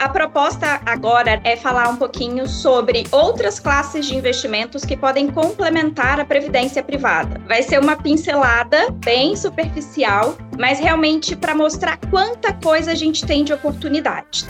a proposta agora é falar um pouquinho sobre outras classes de investimentos que podem complementar a previdência privada. Vai ser uma pincelada bem superficial, mas realmente para mostrar quanta coisa a gente tem de oportunidade.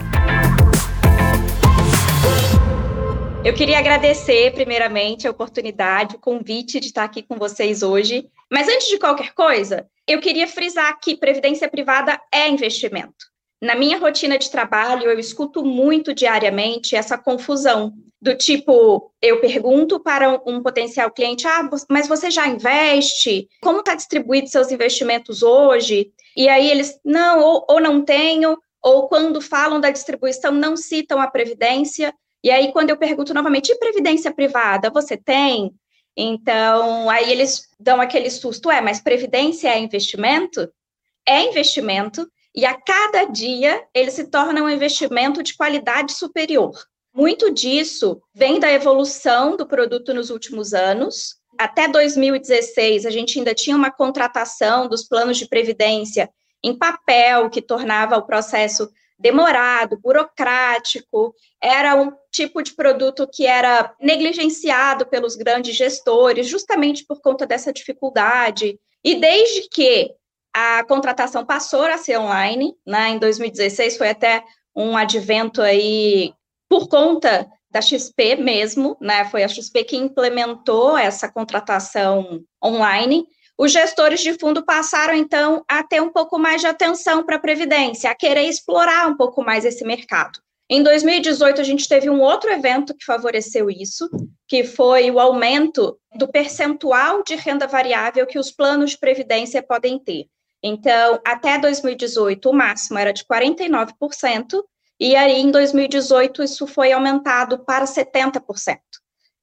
Eu queria agradecer, primeiramente, a oportunidade, o convite de estar aqui com vocês hoje. Mas antes de qualquer coisa, eu queria frisar que previdência privada é investimento. Na minha rotina de trabalho, eu escuto muito diariamente essa confusão do tipo, eu pergunto para um potencial cliente, ah, mas você já investe? Como está distribuído seus investimentos hoje? E aí eles, não, ou, ou não tenho, ou quando falam da distribuição, não citam a previdência. E aí, quando eu pergunto novamente, e previdência privada, você tem? Então, aí eles dão aquele susto, é, mas previdência é investimento? É investimento, e a cada dia ele se torna um investimento de qualidade superior. Muito disso vem da evolução do produto nos últimos anos. Até 2016, a gente ainda tinha uma contratação dos planos de previdência em papel, que tornava o processo demorado, burocrático, era um tipo de produto que era negligenciado pelos grandes gestores, justamente por conta dessa dificuldade. E desde que a contratação passou a ser online, né, em 2016 foi até um advento aí por conta da XP mesmo, né, foi a XP que implementou essa contratação online, os gestores de fundo passaram, então, a ter um pouco mais de atenção para a Previdência, a querer explorar um pouco mais esse mercado. Em 2018, a gente teve um outro evento que favoreceu isso, que foi o aumento do percentual de renda variável que os planos de previdência podem ter. Então, até 2018, o máximo era de 49%, e aí em 2018 isso foi aumentado para 70%.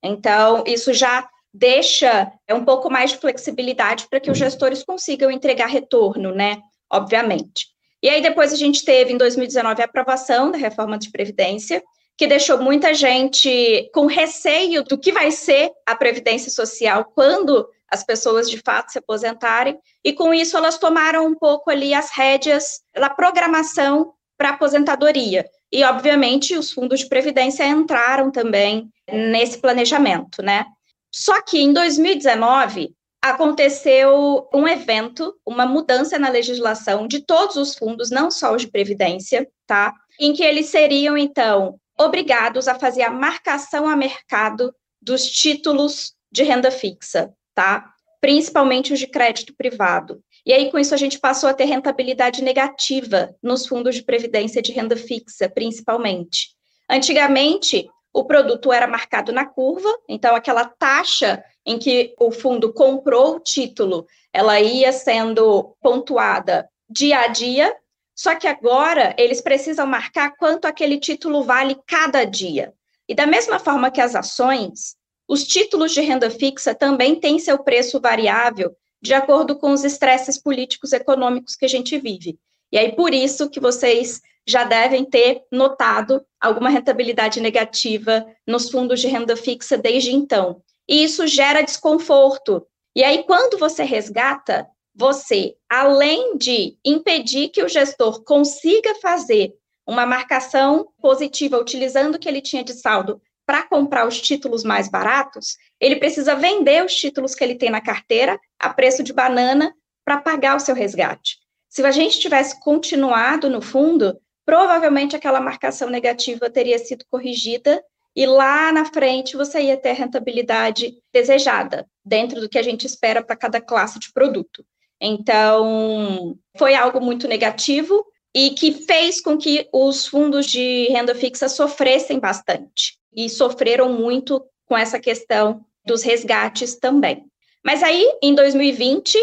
Então, isso já deixa é, um pouco mais de flexibilidade para que os gestores consigam entregar retorno, né? Obviamente. E aí depois a gente teve em 2019 a aprovação da reforma de previdência, que deixou muita gente com receio do que vai ser a previdência social quando as pessoas de fato se aposentarem, e com isso elas tomaram um pouco ali as rédeas da programação para aposentadoria. E, obviamente, os fundos de previdência entraram também nesse planejamento, né? Só que em 2019 aconteceu um evento, uma mudança na legislação de todos os fundos, não só os de previdência, tá? Em que eles seriam então obrigados a fazer a marcação a mercado dos títulos de renda fixa, tá? Principalmente os de crédito privado. E aí, com isso, a gente passou a ter rentabilidade negativa nos fundos de previdência de renda fixa, principalmente. Antigamente, o produto era marcado na curva, então aquela taxa em que o fundo comprou o título, ela ia sendo pontuada dia a dia, só que agora eles precisam marcar quanto aquele título vale cada dia. E da mesma forma que as ações, os títulos de renda fixa também têm seu preço variável de acordo com os estresses políticos econômicos que a gente vive. E aí por isso que vocês já devem ter notado alguma rentabilidade negativa nos fundos de renda fixa desde então. E isso gera desconforto. E aí, quando você resgata, você, além de impedir que o gestor consiga fazer uma marcação positiva utilizando o que ele tinha de saldo para comprar os títulos mais baratos, ele precisa vender os títulos que ele tem na carteira a preço de banana para pagar o seu resgate. Se a gente tivesse continuado no fundo, provavelmente aquela marcação negativa teria sido corrigida e lá na frente você ia ter a rentabilidade desejada, dentro do que a gente espera para cada classe de produto. Então, foi algo muito negativo e que fez com que os fundos de renda fixa sofressem bastante e sofreram muito com essa questão dos resgates também. Mas aí, em 2020,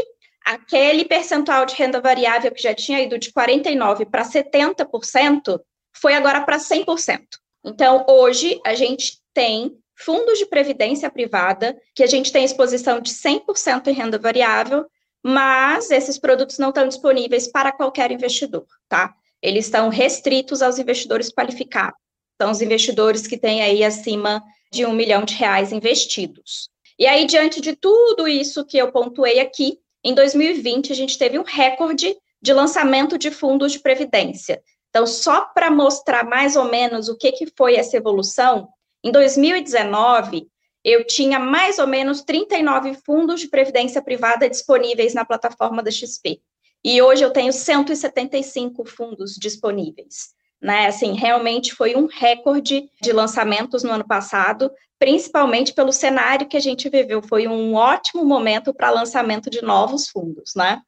aquele percentual de renda variável que já tinha ido de 49% para 70%, foi agora para 100%. Então, hoje, a gente tem fundos de previdência privada, que a gente tem exposição de 100% em renda variável, mas esses produtos não estão disponíveis para qualquer investidor, tá? Eles estão restritos aos investidores qualificados. São os investidores que têm aí acima de um milhão de reais investidos. E aí, diante de tudo isso que eu pontuei aqui, em 2020, a gente teve um recorde de lançamento de fundos de previdência. Então, só para mostrar mais ou menos o que, que foi essa evolução, em 2019, eu tinha mais ou menos 39 fundos de previdência privada disponíveis na plataforma da XP. E hoje eu tenho 175 fundos disponíveis. Né? Assim, realmente foi um recorde de lançamentos no ano passado, principalmente pelo cenário que a gente viveu. Foi um ótimo momento para lançamento de novos fundos, né?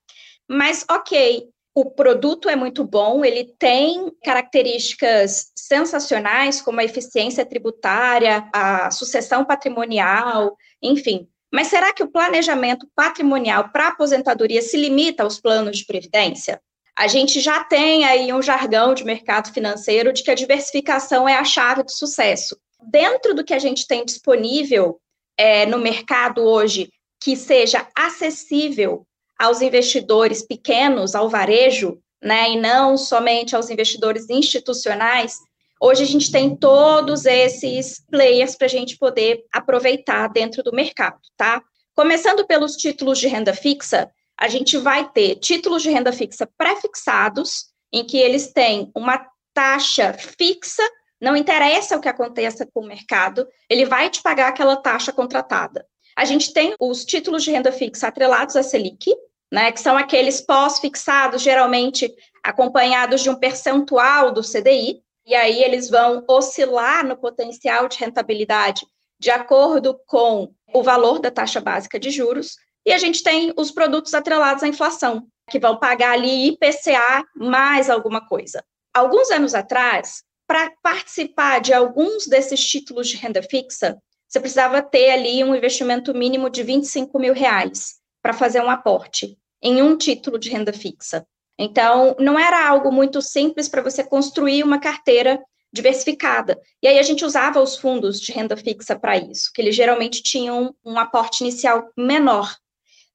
Mas, ok, o produto é muito bom, ele tem características sensacionais, como a eficiência tributária, a sucessão patrimonial, enfim. Mas será que o planejamento patrimonial para aposentadoria se limita aos planos de previdência? A gente já tem aí um jargão de mercado financeiro de que a diversificação é a chave do sucesso. Dentro do que a gente tem disponível é, no mercado hoje, que seja acessível aos investidores pequenos, ao varejo, né, e não somente aos investidores institucionais, hoje a gente tem todos esses players para a gente poder aproveitar dentro do mercado, tá? Começando pelos títulos de renda fixa, a gente vai ter títulos de renda fixa pré-fixados, em que eles têm uma taxa fixa, não interessa o que aconteça com o mercado, ele vai te pagar aquela taxa contratada. A gente tem os títulos de renda fixa atrelados à Selic, né, que são aqueles pós-fixados, geralmente acompanhados de um percentual do CDI, e aí eles vão oscilar no potencial de rentabilidade de acordo com o valor da taxa básica de juros, e a gente tem os produtos atrelados à inflação, que vão pagar ali IPCA mais alguma coisa. Alguns anos atrás, para participar de alguns desses títulos de renda fixa, você precisava ter ali um investimento mínimo de 25 mil reais para fazer um aporte em um título de renda fixa. Então, não era algo muito simples para você construir uma carteira diversificada. E aí a gente usava os fundos de renda fixa para isso, que eles geralmente tinham um aporte inicial menor.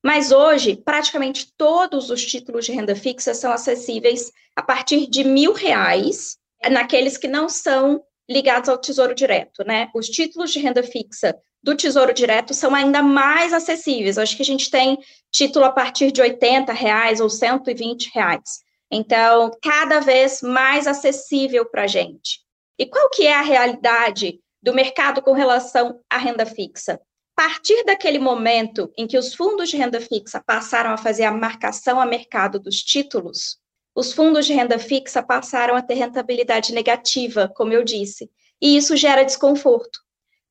Mas hoje, praticamente todos os títulos de renda fixa são acessíveis a partir de mil reais, naqueles que não são ligados ao Tesouro Direto, né? Os títulos de renda fixa do Tesouro Direto são ainda mais acessíveis. Acho que a gente tem título a partir de 80 reais ou 120 reais. Então, cada vez mais acessível para a gente. E qual que é a realidade do mercado com relação à renda fixa? Partir daquele momento em que os fundos de renda fixa passaram a fazer a marcação a mercado dos títulos, os fundos de renda fixa passaram a ter rentabilidade negativa, como eu disse, e isso gera desconforto.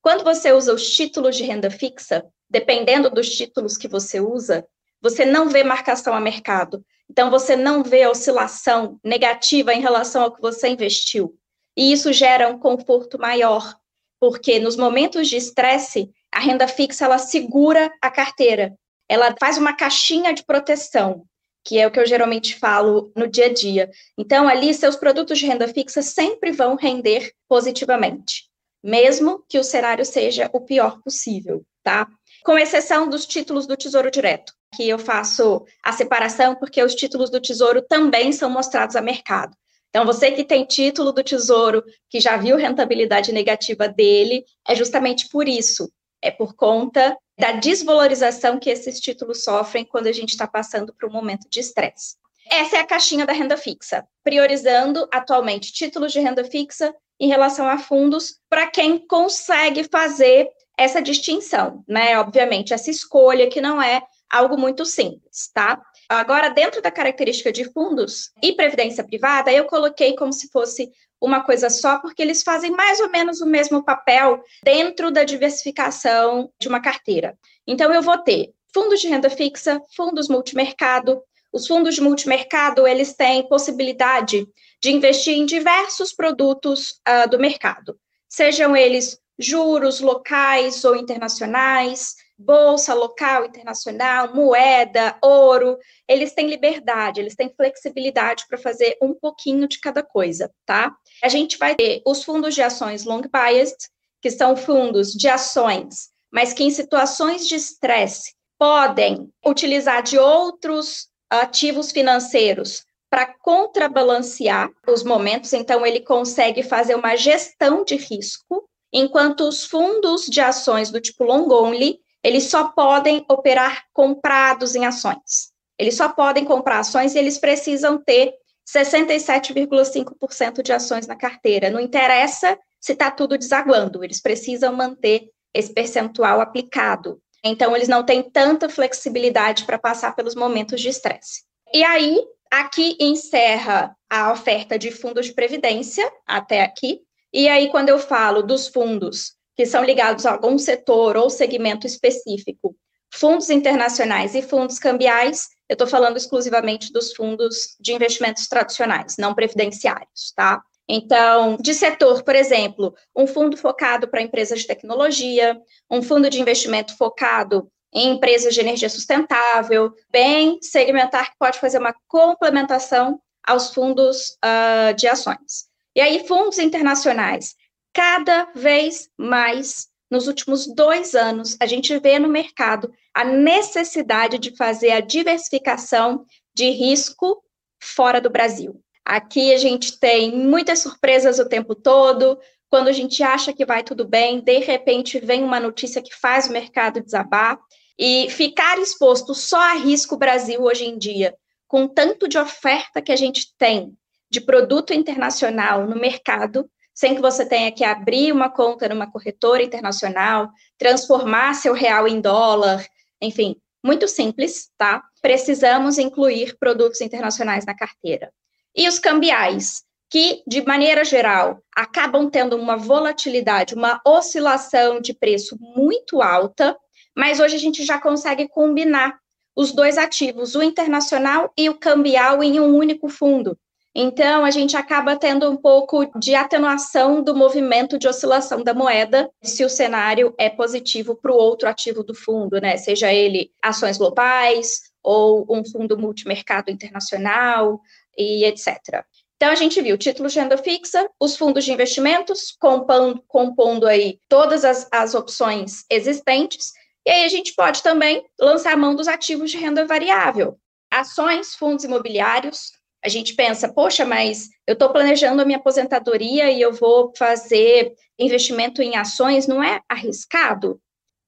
Quando você usa os títulos de renda fixa, dependendo dos títulos que você usa, você não vê marcação a mercado. Então, você não vê oscilação negativa em relação ao que você investiu. E isso gera um conforto maior, porque nos momentos de estresse, a renda fixa ela segura a carteira. Ela faz uma caixinha de proteção, que é o que eu geralmente falo no dia a dia. Então, ali, seus produtos de renda fixa sempre vão render positivamente mesmo que o cenário seja o pior possível, tá? Com exceção dos títulos do Tesouro Direto, que eu faço a separação porque os títulos do Tesouro também são mostrados a mercado. Então, você que tem título do Tesouro, que já viu rentabilidade negativa dele, é justamente por isso. É por conta da desvalorização que esses títulos sofrem quando a gente está passando por um momento de estresse. Essa é a caixinha da renda fixa, priorizando atualmente títulos de renda fixa em relação a fundos para quem consegue fazer essa distinção, né? Obviamente, essa escolha que não é algo muito simples, tá? Agora, dentro da característica de fundos e previdência privada, eu coloquei como se fosse uma coisa só, porque eles fazem mais ou menos o mesmo papel dentro da diversificação de uma carteira. Então, eu vou ter fundos de renda fixa, fundos multimercado. Os fundos de multimercado, eles têm possibilidade de investir em diversos produtos uh, do mercado, sejam eles juros locais ou internacionais, bolsa local, internacional, moeda, ouro, eles têm liberdade, eles têm flexibilidade para fazer um pouquinho de cada coisa, tá? A gente vai ter os fundos de ações long biased, que são fundos de ações, mas que em situações de estresse podem utilizar de outros ativos financeiros para contrabalancear os momentos, então ele consegue fazer uma gestão de risco, enquanto os fundos de ações do tipo long only, eles só podem operar comprados em ações. Eles só podem comprar ações e eles precisam ter 67,5% de ações na carteira. Não interessa se está tudo desaguando, eles precisam manter esse percentual aplicado. Então, eles não têm tanta flexibilidade para passar pelos momentos de estresse. E aí, aqui encerra a oferta de fundos de previdência, até aqui. E aí, quando eu falo dos fundos que são ligados a algum setor ou segmento específico, fundos internacionais e fundos cambiais, eu estou falando exclusivamente dos fundos de investimentos tradicionais, não previdenciários, tá? Então, de setor, por exemplo, um fundo focado para empresas de tecnologia, um fundo de investimento focado em empresas de energia sustentável, bem segmentar que pode fazer uma complementação aos fundos uh, de ações. E aí, fundos internacionais, cada vez mais nos últimos dois anos, a gente vê no mercado a necessidade de fazer a diversificação de risco fora do Brasil. Aqui a gente tem muitas surpresas o tempo todo. Quando a gente acha que vai tudo bem, de repente vem uma notícia que faz o mercado desabar. E ficar exposto só a risco Brasil hoje em dia, com tanto de oferta que a gente tem de produto internacional no mercado, sem que você tenha que abrir uma conta numa corretora internacional, transformar seu real em dólar, enfim, muito simples, tá? Precisamos incluir produtos internacionais na carteira. E os cambiais, que, de maneira geral, acabam tendo uma volatilidade, uma oscilação de preço muito alta, mas hoje a gente já consegue combinar os dois ativos, o internacional e o cambial, em um único fundo. Então, a gente acaba tendo um pouco de atenuação do movimento de oscilação da moeda, se o cenário é positivo para o outro ativo do fundo, né? Seja ele ações globais ou um fundo multimercado internacional e etc. Então, a gente viu títulos de renda fixa, os fundos de investimentos, compondo, compondo aí todas as, as opções existentes, e aí a gente pode também lançar a mão dos ativos de renda variável, ações, fundos imobiliários, a gente pensa, poxa, mas eu estou planejando a minha aposentadoria e eu vou fazer investimento em ações, não é arriscado?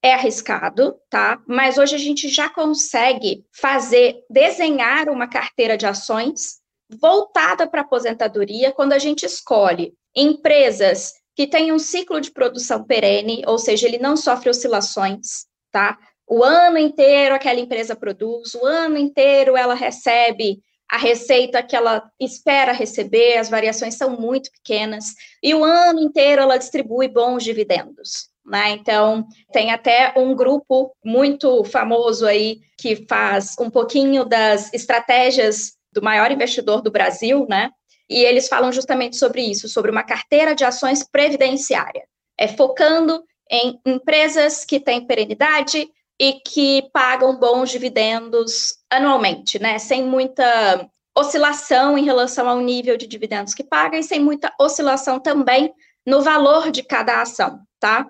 É arriscado, tá? Mas hoje a gente já consegue fazer, desenhar uma carteira de ações voltada para a aposentadoria quando a gente escolhe empresas que têm um ciclo de produção perene, ou seja, ele não sofre oscilações, tá? O ano inteiro aquela empresa produz, o ano inteiro ela recebe a receita que ela espera receber, as variações são muito pequenas, e o ano inteiro ela distribui bons dividendos. Né? Então, tem até um grupo muito famoso aí que faz um pouquinho das estratégias do maior investidor do Brasil, né? E eles falam justamente sobre isso, sobre uma carteira de ações previdenciária, é focando em empresas que têm perenidade, e que pagam bons dividendos anualmente, né? Sem muita oscilação em relação ao nível de dividendos que paga e sem muita oscilação também no valor de cada ação, tá?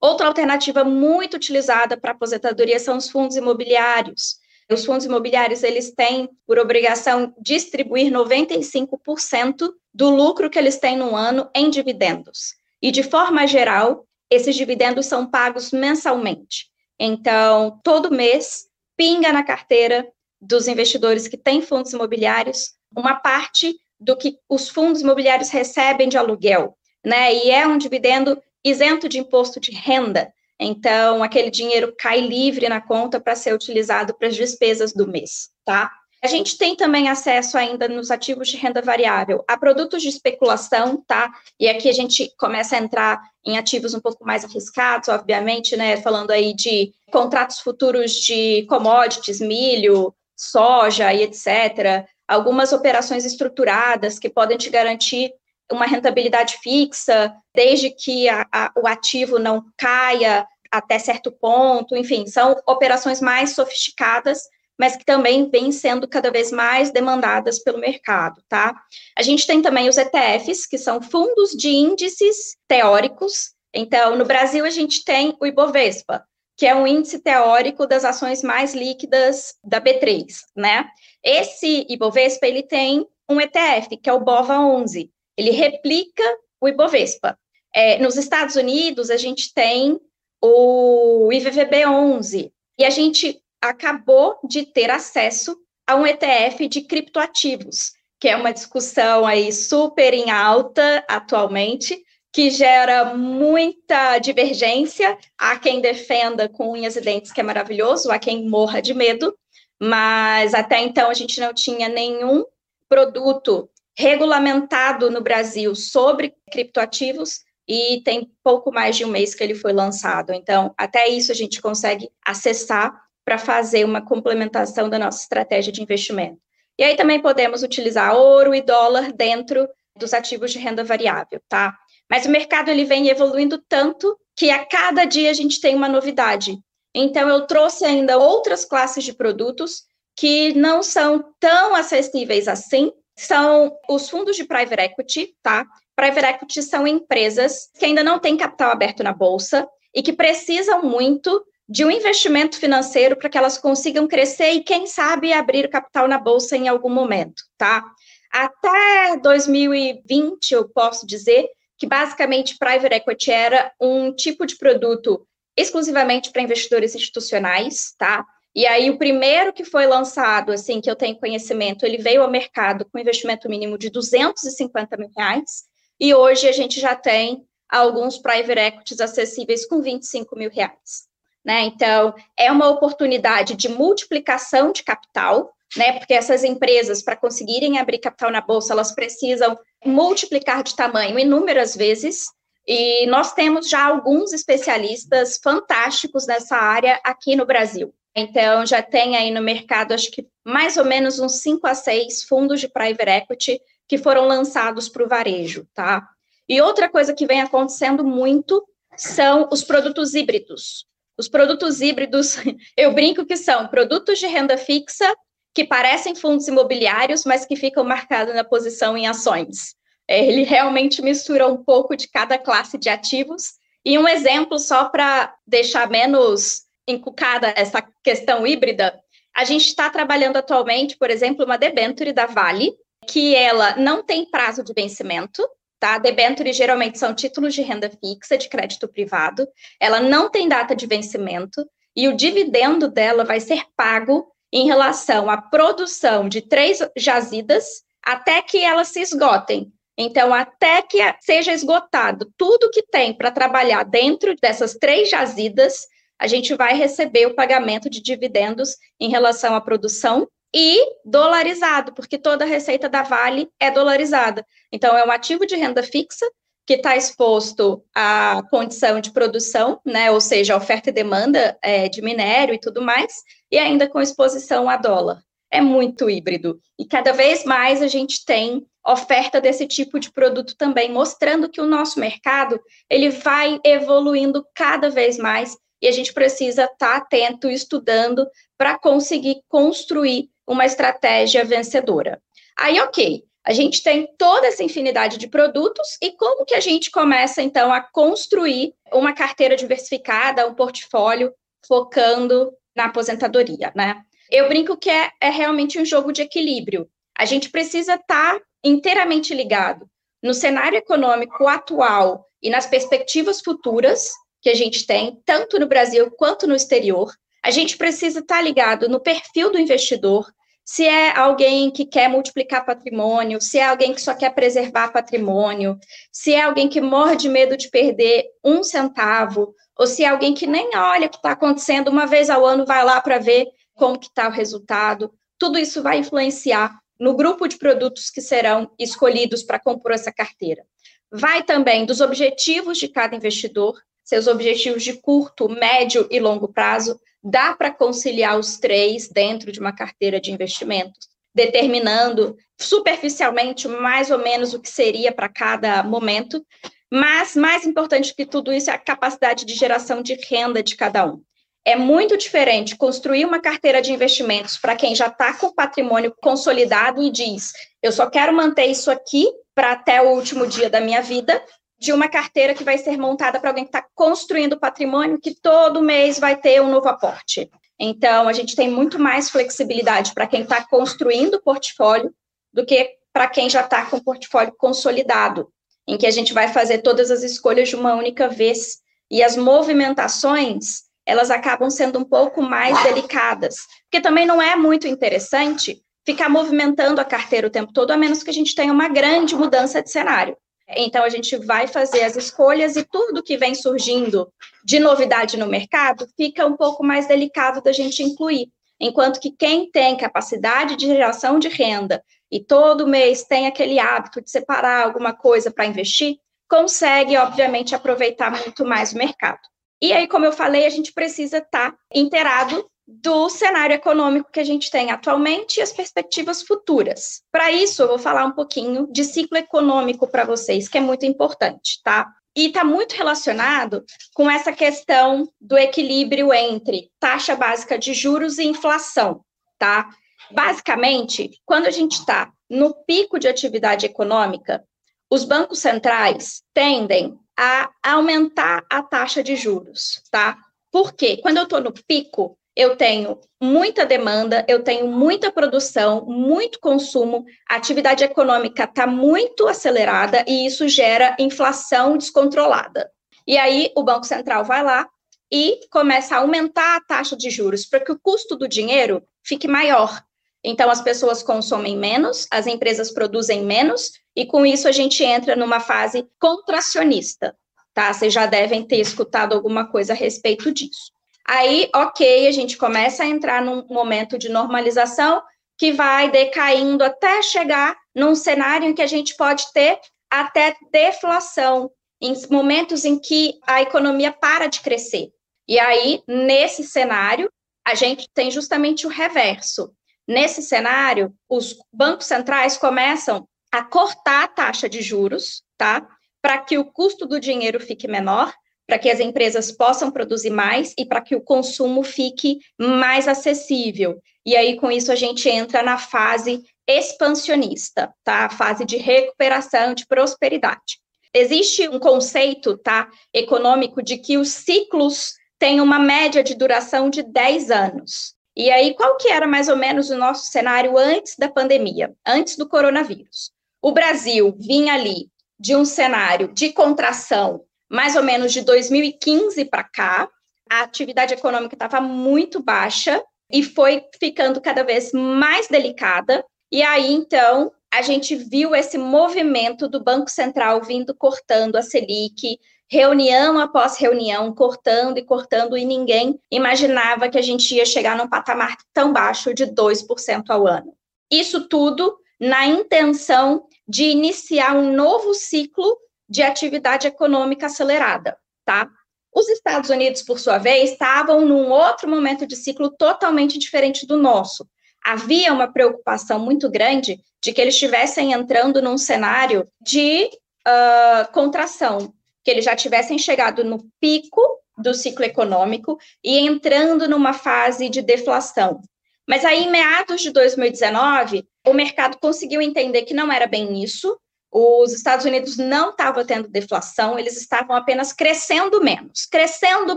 Outra alternativa muito utilizada para aposentadoria são os fundos imobiliários. Os fundos imobiliários, eles têm por obrigação distribuir 95% do lucro que eles têm no ano em dividendos. E de forma geral, esses dividendos são pagos mensalmente. Então, todo mês, pinga na carteira dos investidores que têm fundos imobiliários uma parte do que os fundos imobiliários recebem de aluguel, né? E é um dividendo isento de imposto de renda. Então, aquele dinheiro cai livre na conta para ser utilizado para as despesas do mês, tá? A gente tem também acesso ainda nos ativos de renda variável a produtos de especulação, tá? E aqui a gente começa a entrar em ativos um pouco mais arriscados, obviamente, né? Falando aí de contratos futuros de commodities, milho, soja e etc. Algumas operações estruturadas que podem te garantir uma rentabilidade fixa, desde que a, a, o ativo não caia até certo ponto, enfim, são operações mais sofisticadas mas que também vêm sendo cada vez mais demandadas pelo mercado, tá? A gente tem também os ETFs, que são fundos de índices teóricos. Então, no Brasil, a gente tem o Ibovespa, que é um índice teórico das ações mais líquidas da B3, né? Esse Ibovespa, ele tem um ETF, que é o BOVA11. Ele replica o Ibovespa. É, nos Estados Unidos, a gente tem o IVVB11, e a gente acabou de ter acesso a um ETF de criptoativos, que é uma discussão aí super em alta atualmente, que gera muita divergência. Há quem defenda com unhas e dentes que é maravilhoso, há quem morra de medo, mas até então a gente não tinha nenhum produto regulamentado no Brasil sobre criptoativos e tem pouco mais de um mês que ele foi lançado. Então, até isso a gente consegue acessar para fazer uma complementação da nossa estratégia de investimento. E aí também podemos utilizar ouro e dólar dentro dos ativos de renda variável, tá? Mas o mercado ele vem evoluindo tanto que a cada dia a gente tem uma novidade. Então eu trouxe ainda outras classes de produtos que não são tão acessíveis assim, são os fundos de private equity, tá? Private equity são empresas que ainda não têm capital aberto na bolsa e que precisam muito de um investimento financeiro para que elas consigam crescer e, quem sabe, abrir capital na bolsa em algum momento, tá? Até 2020, eu posso dizer que basicamente private equity era um tipo de produto exclusivamente para investidores institucionais, tá? E aí o primeiro que foi lançado, assim, que eu tenho conhecimento, ele veio ao mercado com investimento mínimo de 250 mil reais, e hoje a gente já tem alguns private equities acessíveis com 25 mil reais. Né? Então, é uma oportunidade de multiplicação de capital, né? Porque essas empresas, para conseguirem abrir capital na bolsa, elas precisam multiplicar de tamanho inúmeras vezes. E nós temos já alguns especialistas fantásticos nessa área aqui no Brasil. Então, já tem aí no mercado, acho que mais ou menos uns 5 a 6 fundos de private equity que foram lançados para o varejo, tá? E outra coisa que vem acontecendo muito são os produtos híbridos. Os produtos híbridos, eu brinco que são produtos de renda fixa que parecem fundos imobiliários, mas que ficam marcados na posição em ações. É, ele realmente mistura um pouco de cada classe de ativos. E um exemplo, só para deixar menos encucada essa questão híbrida, a gente está trabalhando atualmente, por exemplo, uma debenture da Vale, que ela não tem prazo de vencimento, tá? Debentures geralmente são títulos de renda fixa de crédito privado, ela não tem data de vencimento e o dividendo dela vai ser pago em relação à produção de três jazidas até que elas se esgotem. Então, até que seja esgotado tudo que tem para trabalhar dentro dessas três jazidas, a gente vai receber o pagamento de dividendos em relação à produção e dolarizado, porque toda a receita da Vale é dolarizada. Então, é um ativo de renda fixa que está exposto à condição de produção, né, ou seja, oferta e demanda é, de minério e tudo mais, e ainda com exposição a dólar. É muito híbrido. E cada vez mais a gente tem oferta desse tipo de produto também, mostrando que o nosso mercado ele vai evoluindo cada vez mais e a gente precisa estar tá atento, estudando para conseguir construir uma estratégia vencedora. Aí, ok, a gente tem toda essa infinidade de produtos e como que a gente começa então a construir uma carteira diversificada, um portfólio focando na aposentadoria, né? Eu brinco que é, é realmente um jogo de equilíbrio. A gente precisa estar tá inteiramente ligado no cenário econômico atual e nas perspectivas futuras que a gente tem, tanto no Brasil quanto no exterior. A gente precisa estar ligado no perfil do investidor, se é alguém que quer multiplicar patrimônio, se é alguém que só quer preservar patrimônio, se é alguém que morre de medo de perder um centavo, ou se é alguém que nem olha o que está acontecendo, uma vez ao ano vai lá para ver como que está o resultado. Tudo isso vai influenciar no grupo de produtos que serão escolhidos para compor essa carteira. Vai também dos objetivos de cada investidor, seus objetivos de curto, médio e longo prazo, dá para conciliar os três dentro de uma carteira de investimentos, determinando superficialmente mais ou menos o que seria para cada momento, mas mais importante que tudo isso é a capacidade de geração de renda de cada um. É muito diferente construir uma carteira de investimentos para quem já está com patrimônio consolidado e diz: eu só quero manter isso aqui para até o último dia da minha vida, de uma carteira que vai ser montada para alguém que está construindo patrimônio, que todo mês vai ter um novo aporte. Então, a gente tem muito mais flexibilidade para quem está construindo o portfólio do que para quem já está com o portfólio consolidado, em que a gente vai fazer todas as escolhas de uma única vez. E as movimentações, elas acabam sendo um pouco mais delicadas, porque também não é muito interessante ficar movimentando a carteira o tempo todo, a menos que a gente tenha uma grande mudança de cenário. Então, a gente vai fazer as escolhas e tudo que vem surgindo de novidade no mercado fica um pouco mais delicado da gente incluir. Enquanto que quem tem capacidade de geração de renda e todo mês tem aquele hábito de separar alguma coisa para investir, consegue, obviamente, aproveitar muito mais o mercado. E aí, como eu falei, a gente precisa estar tá inteirado do cenário econômico que a gente tem atualmente e as perspectivas futuras. Para isso, eu vou falar um pouquinho de ciclo econômico para vocês, que é muito importante, tá? E está muito relacionado com essa questão do equilíbrio entre taxa básica de juros e inflação, tá? Basicamente, quando a gente está no pico de atividade econômica, os bancos centrais tendem a aumentar a taxa de juros, tá? Por quê? Quando eu estou no pico, eu tenho muita demanda, eu tenho muita produção, muito consumo, a atividade econômica está muito acelerada e isso gera inflação descontrolada. E aí o Banco Central vai lá e começa a aumentar a taxa de juros para que o custo do dinheiro fique maior. Então as pessoas consomem menos, as empresas produzem menos e com isso a gente entra numa fase contracionista, tá? Vocês já devem ter escutado alguma coisa a respeito disso. Aí, ok, a gente começa a entrar num momento de normalização que vai decaindo até chegar num cenário em que a gente pode ter até deflação, em momentos em que a economia para de crescer. E aí, nesse cenário, a gente tem justamente o reverso. Nesse cenário, os bancos centrais começam a cortar a taxa de juros, tá? Para que o custo do dinheiro fique menor para que as empresas possam produzir mais e para que o consumo fique mais acessível. E aí, com isso, a gente entra na fase expansionista, tá? A fase de recuperação, de prosperidade. Existe um conceito, tá, econômico de que os ciclos têm uma média de duração de 10 anos. E aí, qual que era mais ou menos o nosso cenário antes da pandemia, antes do coronavírus? O Brasil vinha ali de um cenário de contração mais ou menos de 2015 para cá, a atividade econômica estava muito baixa e foi ficando cada vez mais delicada. E aí, então, a gente viu esse movimento do Banco Central vindo cortando a Selic, reunião após reunião, cortando e cortando, e ninguém imaginava que a gente ia chegar num patamar tão baixo de 2% ao ano. Isso tudo na intenção de iniciar um novo ciclo de atividade econômica acelerada, tá? Os Estados Unidos, por sua vez, estavam num outro momento de ciclo totalmente diferente do nosso. Havia uma preocupação muito grande de que eles estivessem entrando num cenário de uh, contração, que eles já tivessem chegado no pico do ciclo econômico e entrando numa fase de deflação. Mas aí, em meados de 2019, o mercado conseguiu entender que não era bem isso, os Estados Unidos não estavam tendo deflação, eles estavam apenas crescendo menos, crescendo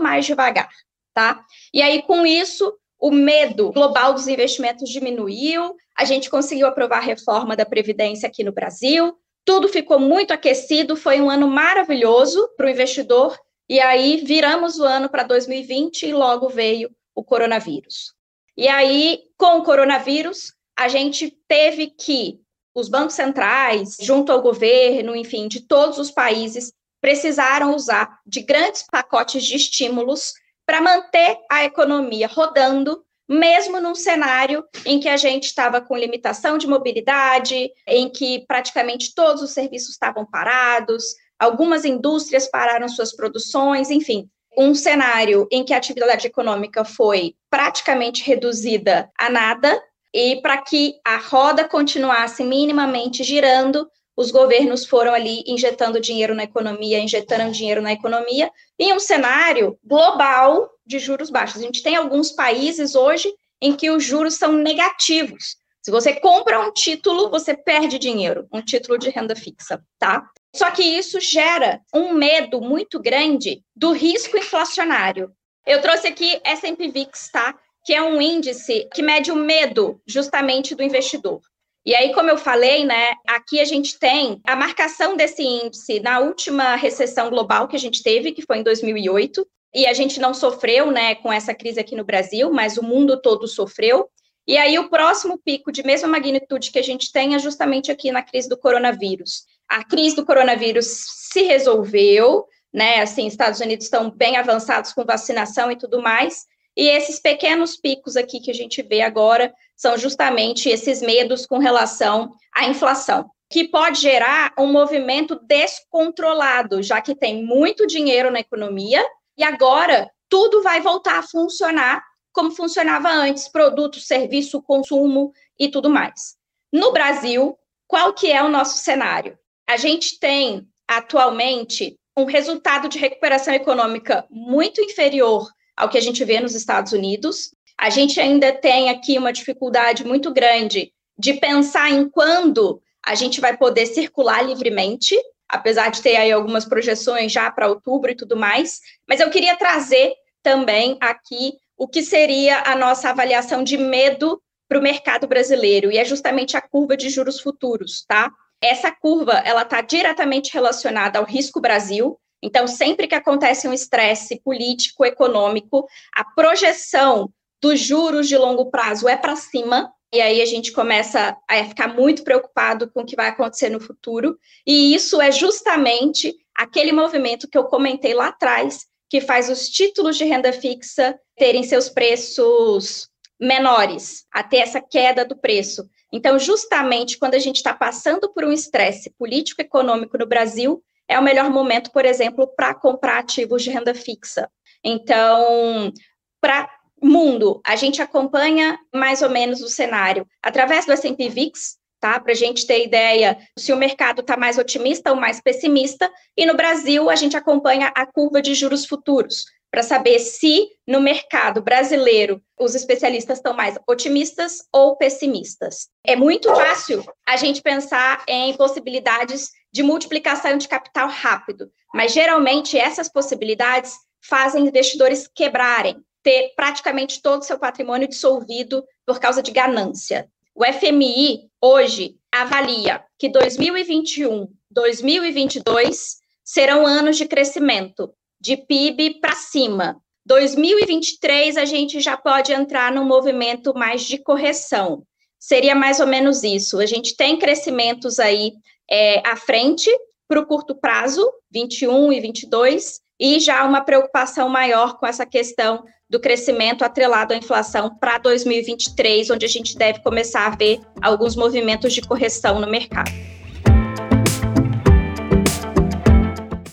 mais devagar, tá? E aí, com isso, o medo global dos investimentos diminuiu, a gente conseguiu aprovar a reforma da Previdência aqui no Brasil, tudo ficou muito aquecido, foi um ano maravilhoso para o investidor, e aí viramos o ano para 2020 e logo veio o coronavírus. E aí, com o coronavírus, a gente teve que os bancos centrais, junto ao governo, enfim, de todos os países, precisaram usar de grandes pacotes de estímulos para manter a economia rodando, mesmo num cenário em que a gente estava com limitação de mobilidade, em que praticamente todos os serviços estavam parados, algumas indústrias pararam suas produções, enfim, um cenário em que a atividade econômica foi praticamente reduzida a nada, e para que a roda continuasse minimamente girando, os governos foram ali injetando dinheiro na economia, injetando dinheiro na economia, em um cenário global de juros baixos. A gente tem alguns países hoje em que os juros são negativos. Se você compra um título, você perde dinheiro, um título de renda fixa, tá? Só que isso gera um medo muito grande do risco inflacionário. Eu trouxe aqui S&P VIX, tá? Que é um índice que mede o medo justamente do investidor. E aí, como eu falei, né, aqui a gente tem a marcação desse índice na última recessão global que a gente teve, que foi em 2008, e a gente não sofreu, né, com essa crise aqui no Brasil, mas o mundo todo sofreu. E aí, o próximo pico de mesma magnitude que a gente tem é justamente aqui na crise do coronavírus. A crise do coronavírus se resolveu, né? Assim, Estados Unidos estão bem avançados com vacinação e tudo mais. E esses pequenos picos aqui que a gente vê agora são justamente esses medos com relação à inflação, que pode gerar um movimento descontrolado, já que tem muito dinheiro na economia e agora tudo vai voltar a funcionar como funcionava antes, produto, serviço, consumo e tudo mais. No Brasil, qual que é o nosso cenário? A gente tem atualmente um resultado de recuperação econômica muito inferior ao que a gente vê nos Estados Unidos. A gente ainda tem aqui uma dificuldade muito grande de pensar em quando a gente vai poder circular livremente, apesar de ter aí algumas projeções já para outubro e tudo mais. Mas eu queria trazer também aqui o que seria a nossa avaliação de medo para o mercado brasileiro, e é justamente a curva de juros futuros, tá? Essa curva, ela está diretamente relacionada ao risco Brasil, então, sempre que acontece um estresse político, econômico, a projeção dos juros de longo prazo é para cima, e aí a gente começa a ficar muito preocupado com o que vai acontecer no futuro, e isso é justamente aquele movimento que eu comentei lá atrás, que faz os títulos de renda fixa terem seus preços menores, até essa queda do preço. Então, justamente quando a gente está passando por um estresse político-econômico no Brasil, é o melhor momento, por exemplo, para comprar ativos de renda fixa. Então, para mundo, a gente acompanha mais ou menos o cenário através do S&P VIX, tá? Para a gente ter ideia se o mercado está mais otimista ou mais pessimista. E no Brasil, a gente acompanha a curva de juros futuros, para saber se no mercado brasileiro os especialistas estão mais otimistas ou pessimistas. É muito fácil a gente pensar em possibilidades de multiplicação de capital rápido, mas geralmente essas possibilidades fazem investidores quebrarem, ter praticamente todo o seu patrimônio dissolvido por causa de ganância. O FMI hoje avalia que 2021, 2022 serão anos de crescimento, de PIB para cima. 2023 a gente já pode entrar num movimento mais de correção. Seria mais ou menos isso. A gente tem crescimentos aí é, à frente para o curto prazo, 21 e 22, e já uma preocupação maior com essa questão do crescimento atrelado à inflação para 2023, onde a gente deve começar a ver alguns movimentos de correção no mercado.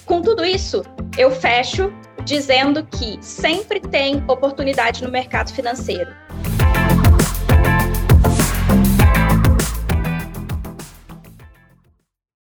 Com tudo isso, eu fecho dizendo que sempre tem oportunidade no mercado financeiro